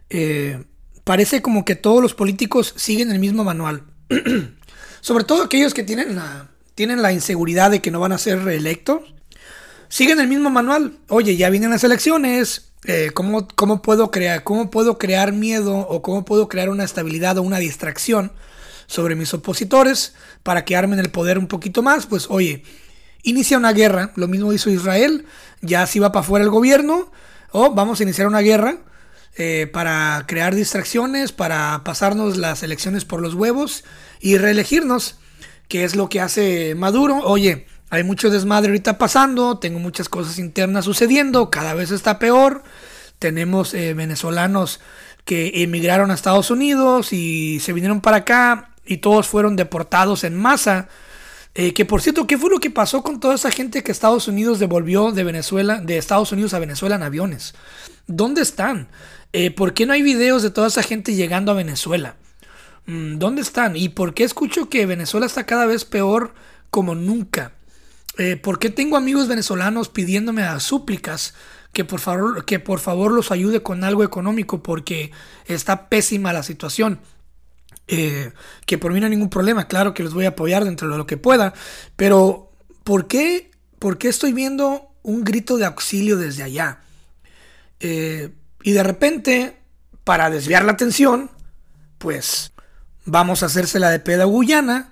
Eh, parece como que todos los políticos siguen el mismo manual. Sobre todo aquellos que tienen la, tienen la inseguridad de que no van a ser reelectos. Siguen el mismo manual. Oye, ya vienen las elecciones. eh, ¿cómo, cómo puedo crear, ¿Cómo puedo crear miedo o cómo puedo crear una estabilidad o una distracción sobre mis opositores para que armen el poder un poquito más? Pues oye, inicia una guerra. Lo mismo hizo Israel. Ya si va para afuera el gobierno. O vamos a iniciar una guerra eh, para crear distracciones, para pasarnos las elecciones por los huevos y reelegirnos, que es lo que hace Maduro. Oye, hay mucho desmadre ahorita pasando, tengo muchas cosas internas sucediendo, cada vez está peor. Tenemos eh, venezolanos que emigraron a Estados Unidos y se vinieron para acá y todos fueron deportados en masa. Eh, que por cierto, ¿qué fue lo que pasó con toda esa gente que Estados Unidos devolvió de Venezuela, de Estados Unidos a Venezuela en aviones? ¿Dónde están? Eh, ¿Por qué no hay videos de toda esa gente llegando a Venezuela? Mm, ¿Dónde están? ¿Y por qué escucho que Venezuela está cada vez peor como nunca? Eh, ¿Por qué tengo amigos venezolanos pidiéndome a súplicas que por, favor, que por favor los ayude con algo económico porque está pésima la situación? Eh, que por mí no hay ningún problema, claro que los voy a apoyar dentro de lo que pueda, pero ¿por qué, por qué estoy viendo un grito de auxilio desde allá? Eh, y de repente, para desviar la atención, pues vamos a hacérsela de pedo a Guyana,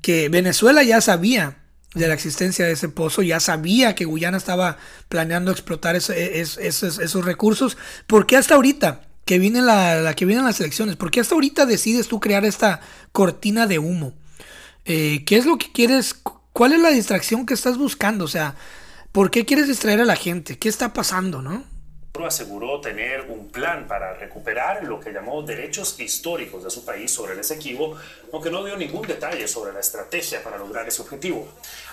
que Venezuela ya sabía de la existencia de ese pozo, ya sabía que Guyana estaba planeando explotar es- esos, recursos. ¿Por qué hasta ahorita? Que viene la, vienen las elecciones. ¿Por qué hasta ahorita decides tú crear esta cortina de humo? Eh, ¿Qué es lo que quieres? Cu- ¿Cuál es la distracción que estás buscando? O sea, ¿por qué quieres distraer a la gente? ¿Qué está pasando, no? Aseguró tener un plan para recuperar lo que llamó derechos históricos de su país sobre el Esequibo, aunque no dio ningún detalle sobre la estrategia para lograr ese objetivo.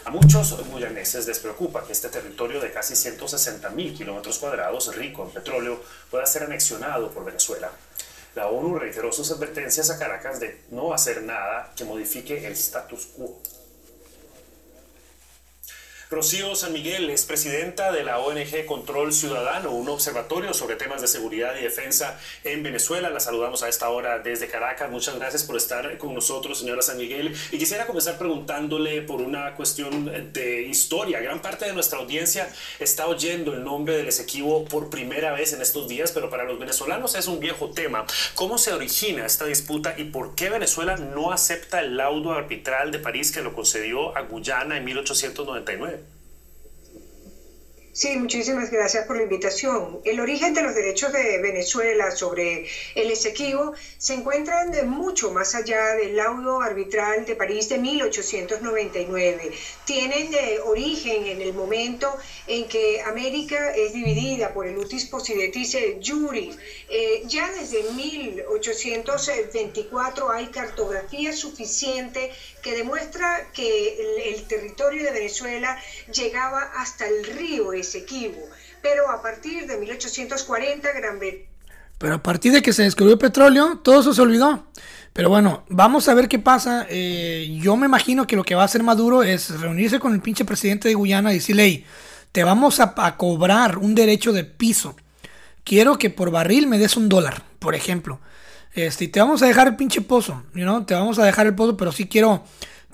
A muchos guyaneses les preocupa que este territorio de casi 160 mil kilómetros cuadrados, rico en petróleo, pueda ser anexionado por Venezuela. La ONU reiteró sus advertencias a Caracas de no hacer nada que modifique el status quo. Rocío San Miguel es presidenta de la ONG Control Ciudadano, un observatorio sobre temas de seguridad y defensa en Venezuela. La saludamos a esta hora desde Caracas. Muchas gracias por estar con nosotros, señora San Miguel. Y quisiera comenzar preguntándole por una cuestión de historia. Gran parte de nuestra audiencia está oyendo el nombre del Esequibo por primera vez en estos días, pero para los venezolanos es un viejo tema. ¿Cómo se origina esta disputa y por qué Venezuela no acepta el laudo arbitral de París que lo concedió a Guyana en 1899? Sí, muchísimas gracias por la invitación. El origen de los derechos de Venezuela sobre el Esequibo se encuentran de mucho más allá del laudo arbitral de París de 1899. Tienen de origen en el momento en que América es dividida por el utis possidetis juris. Eh, ya desde 1824 hay cartografía suficiente que demuestra que el, territorio de Venezuela llegaba hasta el río Esequibo, pero a partir de 1840 Gran Bretaña Pero a partir de que se descubrió el petróleo, todo eso se olvidó. Pero bueno, vamos a ver qué pasa. Eh, yo me imagino que lo que va a hacer Maduro es reunirse con el pinche presidente de Guyana y decirle, te vamos a, a cobrar un derecho de piso. Quiero que por barril me des un dólar, por ejemplo. Este, y te vamos a dejar el pinche pozo, you? Te vamos a dejar el pozo, pero sí quiero,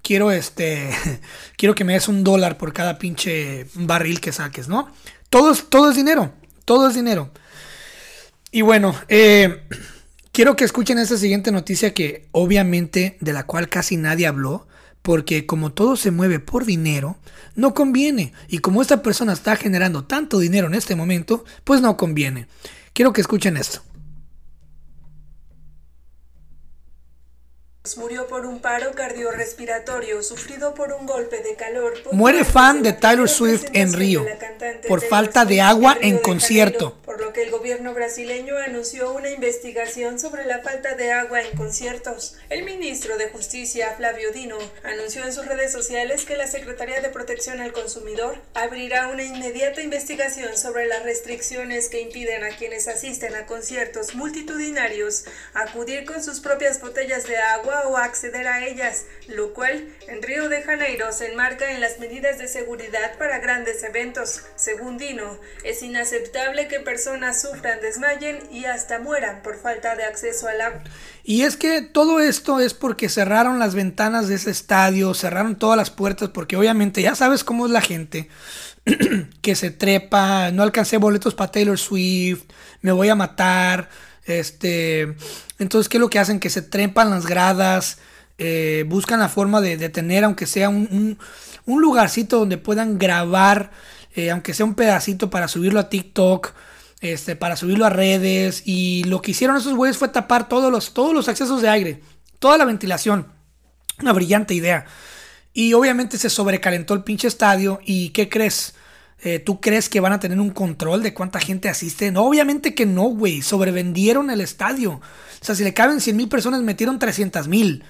quiero este, quiero que me des un dólar por cada pinche barril que saques, ¿no? Todo es, todo es dinero, todo es dinero. Y bueno, eh, quiero que escuchen esta siguiente noticia que obviamente de la cual casi nadie habló, porque como todo se mueve por dinero, no conviene. Y como esta persona está generando tanto dinero en este momento, pues no conviene. Quiero que escuchen esto. Murió por un paro cardiorrespiratorio sufrido por un golpe de calor. Muere fan de Taylor Swift en Río por falta de agua en concierto. Por lo que el gobierno brasileño anunció una investigación sobre la falta de agua en conciertos. El ministro de Justicia, Flavio Dino, anunció en sus redes sociales que la Secretaría de Protección al Consumidor abrirá una inmediata investigación sobre las restricciones que impiden a quienes asisten a conciertos multitudinarios acudir con sus propias botellas de agua o acceder a ellas, lo cual en Río de Janeiro se enmarca en las medidas de seguridad para grandes eventos. Según Dino, es inaceptable que personas sufran, desmayen y hasta mueran por falta de acceso al agua. Y es que todo esto es porque cerraron las ventanas de ese estadio, cerraron todas las puertas, porque obviamente ya sabes cómo es la gente que se trepa, no alcancé boletos para Taylor Swift, me voy a matar. Este, entonces, ¿qué es lo que hacen? Que se trepan las gradas, eh, buscan la forma de, tener, aunque sea un, un, un lugarcito donde puedan grabar, eh, aunque sea un pedacito para subirlo a TikTok, este, para subirlo a redes. Y lo que hicieron esos güeyes fue tapar todos los, todos los accesos de aire, toda la ventilación. Una brillante idea. Y obviamente se sobrecalentó el pinche estadio. ¿Y qué crees? Eh, ¿Tú crees que van a tener un control de cuánta gente asiste? No, obviamente que no, güey. Sobrevendieron el estadio. O sea, si le caben 100 mil personas, metieron 300 mil.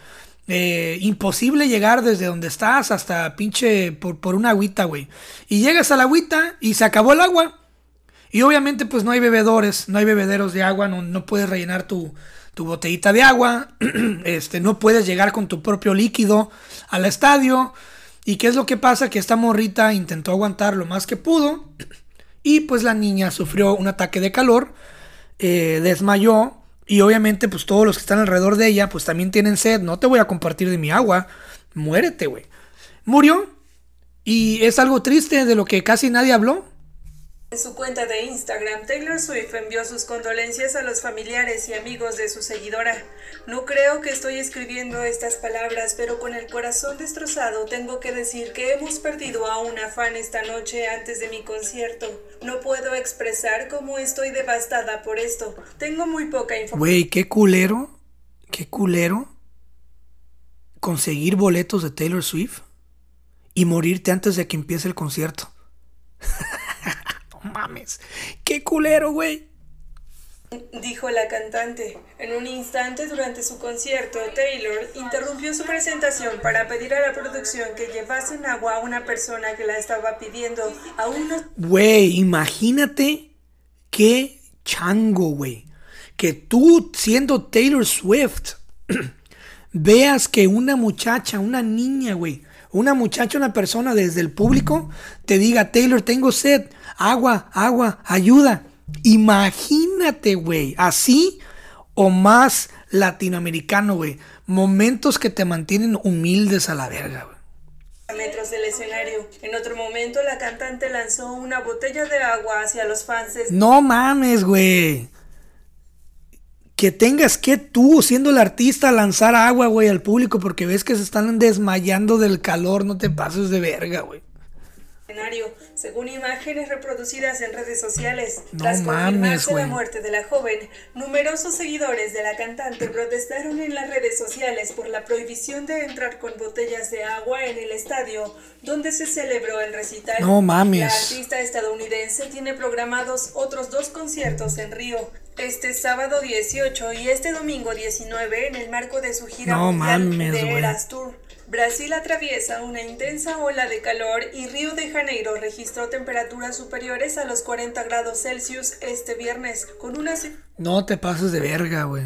Eh, imposible llegar desde donde estás hasta pinche por, por una agüita, güey. Y llegas a la agüita y se acabó el agua. Y obviamente pues no hay bebedores, no hay bebederos de agua, no, no puedes rellenar tu, tu botellita de agua. este, no puedes llegar con tu propio líquido al estadio. ¿Y qué es lo que pasa? Que esta morrita intentó aguantar lo más que pudo. Y pues la niña sufrió un ataque de calor. Eh, desmayó. Y obviamente pues todos los que están alrededor de ella pues también tienen sed. No te voy a compartir de mi agua. Muérete, güey. Murió. Y es algo triste de lo que casi nadie habló. En su cuenta de Instagram, Taylor Swift envió sus condolencias a los familiares y amigos de su seguidora. No creo que estoy escribiendo estas palabras, pero con el corazón destrozado tengo que decir que hemos perdido a una fan esta noche antes de mi concierto. No puedo expresar cómo estoy devastada por esto. Tengo muy poca información. Güey, qué culero, qué culero conseguir boletos de Taylor Swift y morirte antes de que empiece el concierto. Qué culero, güey. Dijo la cantante. En un instante durante su concierto, Taylor interrumpió su presentación para pedir a la producción que llevasen agua a una persona que la estaba pidiendo. A uno... Güey, imagínate qué chango, güey. Que tú, siendo Taylor Swift, veas que una muchacha, una niña, güey, una muchacha, una persona desde el público te diga, Taylor, tengo sed, agua, agua, ayuda. Imagínate, güey, así o más latinoamericano, güey. Momentos que te mantienen humildes a la verga, güey. a metros del escenario. En otro momento, la cantante lanzó una botella de agua hacia los fans. de- No mames, güey. Que tengas que tú, siendo el artista, lanzar agua, güey, al público porque ves que se están desmayando del calor. No te pases de verga, güey. Escenario, según imágenes reproducidas en redes sociales. No Tras mames, la muerte de la joven, numerosos seguidores de la cantante protestaron en las redes sociales por la prohibición de entrar con botellas de agua en el estadio donde se celebró el recital. No mames. La artista estadounidense tiene programados otros dos conciertos en Río. Este sábado 18 y este domingo 19 en el marco de su gira No mundial mames, de. Eras Tour. Brasil atraviesa una intensa ola de calor y Río de Janeiro registró temperaturas superiores a los 40 grados Celsius este viernes, con una No te pases de verga, güey.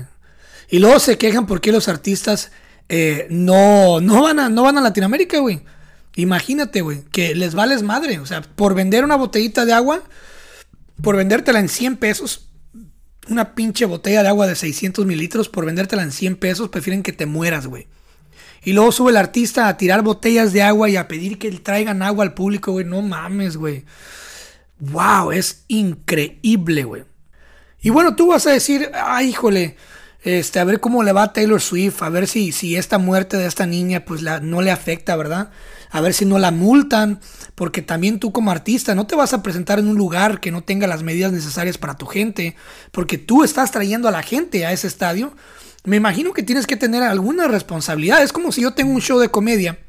Y luego se quejan porque los artistas eh, no, no, van a, no van a Latinoamérica, güey. Imagínate, güey, que les vales madre. O sea, por vender una botellita de agua, por vendértela en 100 pesos, una pinche botella de agua de 600 mililitros, por vendértela en 100 pesos, prefieren que te mueras, güey. Y luego sube el artista a tirar botellas de agua y a pedir que traigan agua al público, güey. No mames, güey. Wow, es increíble, güey. Y bueno, tú vas a decir, ay, híjole, este, a ver cómo le va a Taylor Swift, a ver si, si esta muerte de esta niña, pues la, no le afecta, ¿verdad? A ver si no la multan, porque también tú como artista no te vas a presentar en un lugar que no tenga las medidas necesarias para tu gente, porque tú estás trayendo a la gente a ese estadio. Me imagino que tienes que tener alguna responsabilidad. Es como si yo tengo un show de comedia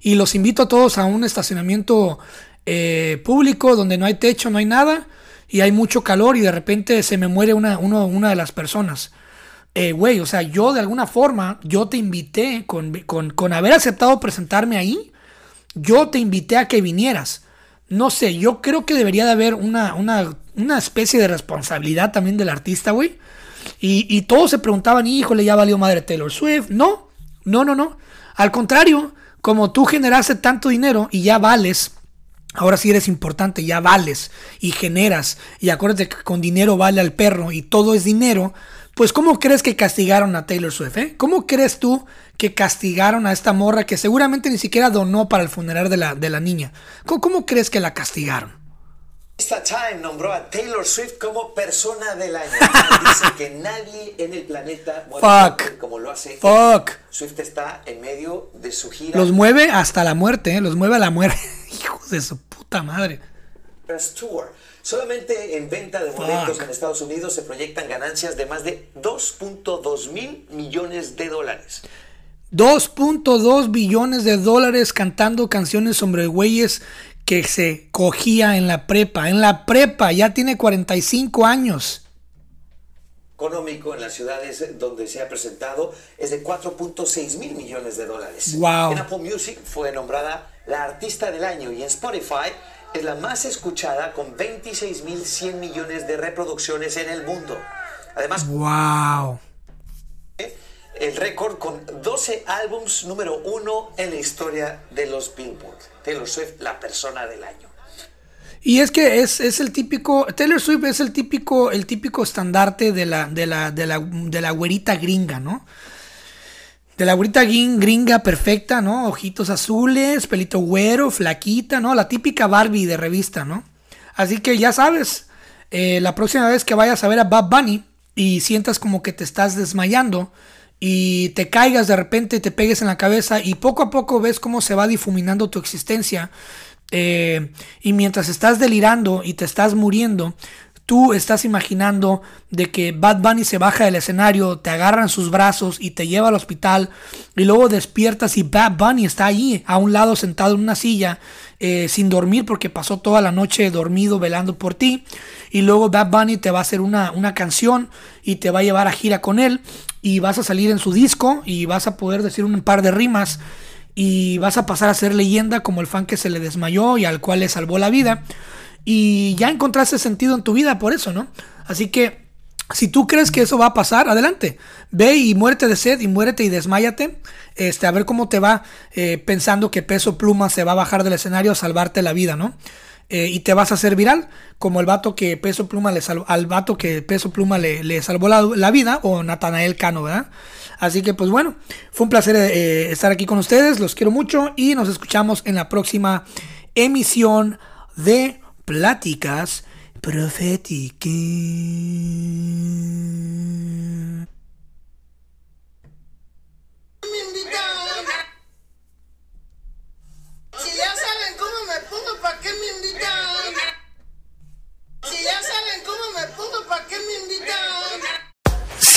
y los invito a todos a un estacionamiento eh, público donde no hay techo, no hay nada y hay mucho calor y de repente se me muere una, una de las personas. Eh, Güey, o sea, yo de alguna forma, yo te invité con, con, con haber aceptado presentarme ahí, yo te invité a que vinieras. No sé, yo creo que debería de haber una, una, una especie de responsabilidad también del artista, güey. Y, todos se preguntaban, híjole, ya valió madre Taylor Swift. No, no, no, no. Al contrario, como tú generaste tanto dinero y ya vales, ahora sí eres importante, ya vales y generas. Y acuérdate que con dinero vale al perro y todo es dinero. Pues, ¿cómo crees que castigaron a Taylor Swift? eh? ¿Cómo crees tú que castigaron a esta morra que seguramente ni siquiera donó para el funeral de la, de la niña? ¿Cómo, cómo crees que la castigaron? Esta Time nombró a Taylor Swift como persona del año. Dice que nadie en el planeta mueve como lo hace. Fuck. Swift está en medio de su gira Los mueve hasta la muerte, ¿eh? los mueve a la muerte. Hijos de su puta madre. Tour. Solamente en venta de boletos Fuck. en Estados Unidos se proyectan ganancias de más de 2.2 mil millones de dólares. 2.2 billones de dólares cantando canciones sobre güeyes que se cogía en la prepa. En la prepa, ya tiene 45 años. Económico en las ciudades donde se ha presentado es de 4.6 mil millones de dólares. Wow. En Apple Music fue nombrada la artista del año y en Spotify es la más escuchada con 26 mil 100 millones de reproducciones en el mundo. Además, Wow. el récord con 12 álbums número uno en la historia de los Billboard. Taylor Swift, la persona del año. Y es que es, es el típico, Taylor Swift es el típico, el típico estandarte de la, de la, de la, de la güerita gringa, ¿no? De la güerita grin- gringa perfecta, ¿no? Ojitos azules, pelito güero, flaquita, ¿no? La típica Barbie de revista, ¿no? Así que ya sabes, eh, la próxima vez que vayas a ver a Bad Bunny y sientas como que te estás desmayando y te caigas de repente, te pegues en la cabeza y poco a poco ves cómo se va difuminando tu existencia. Eh, y mientras estás delirando y te estás muriendo, tú estás imaginando de que Bad Bunny se baja del escenario, te agarra en sus brazos y te lleva al hospital y luego despiertas y Bad Bunny está ahí a un lado sentado en una silla eh, sin dormir porque pasó toda la noche dormido velando por ti y luego Bad Bunny te va a hacer una, una canción y te va a llevar a gira con él y vas a salir en su disco y vas a poder decir un par de rimas y vas a pasar a ser leyenda como el fan que se le desmayó y al cual le salvó la vida. Y ya encontraste sentido en tu vida por eso, ¿no? Así que Si tú crees que eso va a pasar, adelante. Ve y muérete de sed y muérete y desmáyate. Este, a ver cómo te va eh, pensando que Peso Pluma se va a bajar del escenario a salvarte la vida, ¿no? Eh, y te vas a hacer viral, como el vato que Peso Pluma le salvó, al vato que Peso Pluma le, salvó la, la, vida, o Natanael Cano, ¿verdad? Así que pues bueno, fue un placer eh, estar aquí con ustedes, los quiero mucho y nos escuchamos en la próxima emisión de Pláticas Proféticas. Si ya saben cómo me pongo, ¿para qué me invitan? Si ya saben cómo me pongo, ¿para qué me invitan?